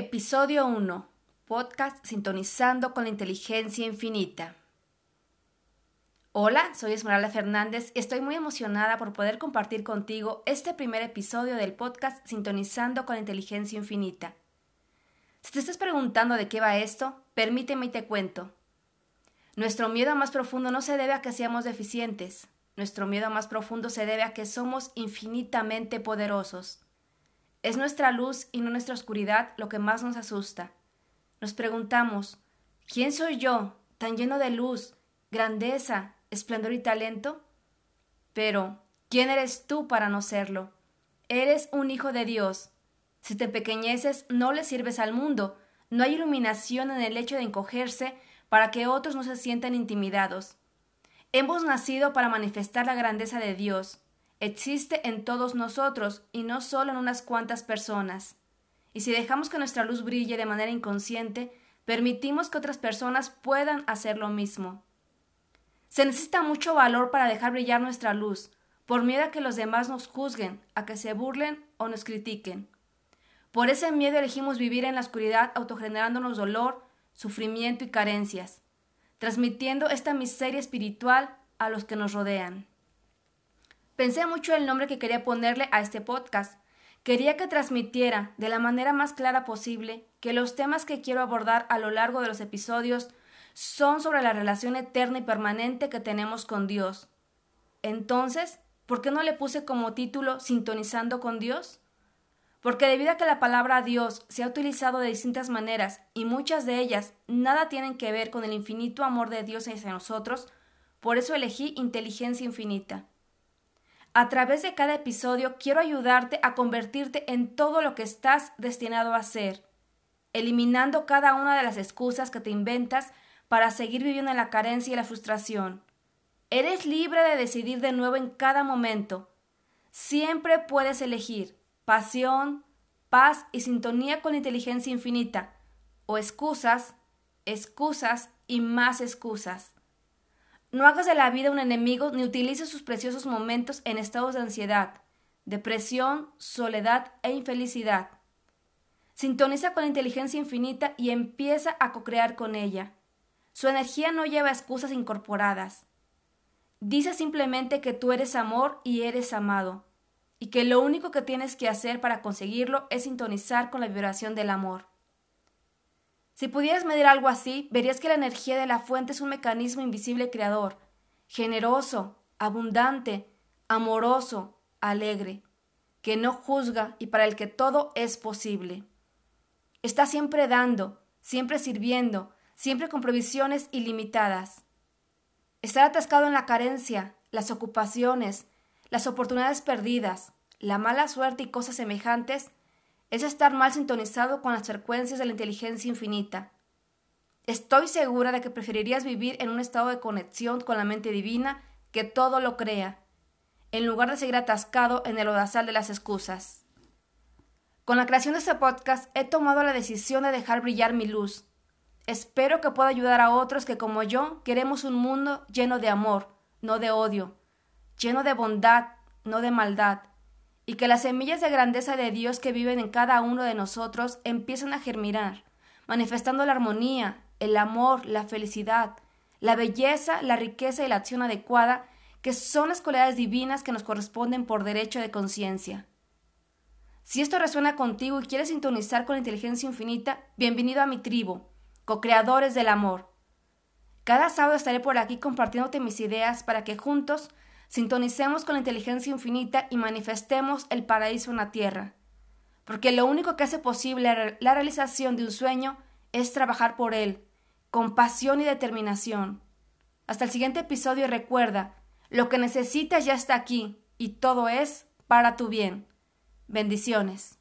Episodio 1. Podcast Sintonizando con la Inteligencia Infinita. Hola, soy Esmeralda Fernández y estoy muy emocionada por poder compartir contigo este primer episodio del podcast Sintonizando con la Inteligencia Infinita. Si te estás preguntando de qué va esto, permíteme y te cuento. Nuestro miedo más profundo no se debe a que seamos deficientes. Nuestro miedo más profundo se debe a que somos infinitamente poderosos. Es nuestra luz y no nuestra oscuridad lo que más nos asusta. Nos preguntamos, ¿quién soy yo, tan lleno de luz, grandeza, esplendor y talento? Pero, ¿quién eres tú para no serlo? Eres un hijo de Dios. Si te pequeñeces, no le sirves al mundo. No hay iluminación en el hecho de encogerse para que otros no se sientan intimidados. Hemos nacido para manifestar la grandeza de Dios existe en todos nosotros y no solo en unas cuantas personas. Y si dejamos que nuestra luz brille de manera inconsciente, permitimos que otras personas puedan hacer lo mismo. Se necesita mucho valor para dejar brillar nuestra luz, por miedo a que los demás nos juzguen, a que se burlen o nos critiquen. Por ese miedo elegimos vivir en la oscuridad autogenerándonos dolor, sufrimiento y carencias, transmitiendo esta miseria espiritual a los que nos rodean. Pensé mucho el nombre que quería ponerle a este podcast. Quería que transmitiera de la manera más clara posible que los temas que quiero abordar a lo largo de los episodios son sobre la relación eterna y permanente que tenemos con Dios. Entonces, ¿por qué no le puse como título Sintonizando con Dios? Porque debido a que la palabra Dios se ha utilizado de distintas maneras y muchas de ellas nada tienen que ver con el infinito amor de Dios hacia nosotros, por eso elegí inteligencia infinita. A través de cada episodio quiero ayudarte a convertirte en todo lo que estás destinado a ser, eliminando cada una de las excusas que te inventas para seguir viviendo en la carencia y la frustración. Eres libre de decidir de nuevo en cada momento. Siempre puedes elegir pasión, paz y sintonía con la inteligencia infinita, o excusas, excusas y más excusas. No hagas de la vida un enemigo ni utilices sus preciosos momentos en estados de ansiedad, depresión, soledad e infelicidad. Sintoniza con la inteligencia infinita y empieza a co-crear con ella. Su energía no lleva excusas incorporadas. Dice simplemente que tú eres amor y eres amado, y que lo único que tienes que hacer para conseguirlo es sintonizar con la vibración del amor. Si pudieras medir algo así, verías que la energía de la fuente es un mecanismo invisible creador, generoso, abundante, amoroso, alegre, que no juzga y para el que todo es posible. Está siempre dando, siempre sirviendo, siempre con provisiones ilimitadas. Estar atascado en la carencia, las ocupaciones, las oportunidades perdidas, la mala suerte y cosas semejantes es estar mal sintonizado con las frecuencias de la inteligencia infinita. Estoy segura de que preferirías vivir en un estado de conexión con la mente divina que todo lo crea, en lugar de seguir atascado en el odazal de las excusas. Con la creación de este podcast he tomado la decisión de dejar brillar mi luz. Espero que pueda ayudar a otros que como yo queremos un mundo lleno de amor, no de odio, lleno de bondad, no de maldad, y que las semillas de grandeza de Dios que viven en cada uno de nosotros empiezan a germinar, manifestando la armonía, el amor, la felicidad, la belleza, la riqueza y la acción adecuada, que son las cualidades divinas que nos corresponden por derecho de conciencia. Si esto resuena contigo y quieres sintonizar con la inteligencia infinita, bienvenido a mi tribu, co-creadores del amor. Cada sábado estaré por aquí compartiéndote mis ideas para que juntos Sintonicemos con la inteligencia infinita y manifestemos el paraíso en la tierra. Porque lo único que hace posible la realización de un sueño es trabajar por él, con pasión y determinación. Hasta el siguiente episodio y recuerda, lo que necesitas ya está aquí y todo es para tu bien. Bendiciones.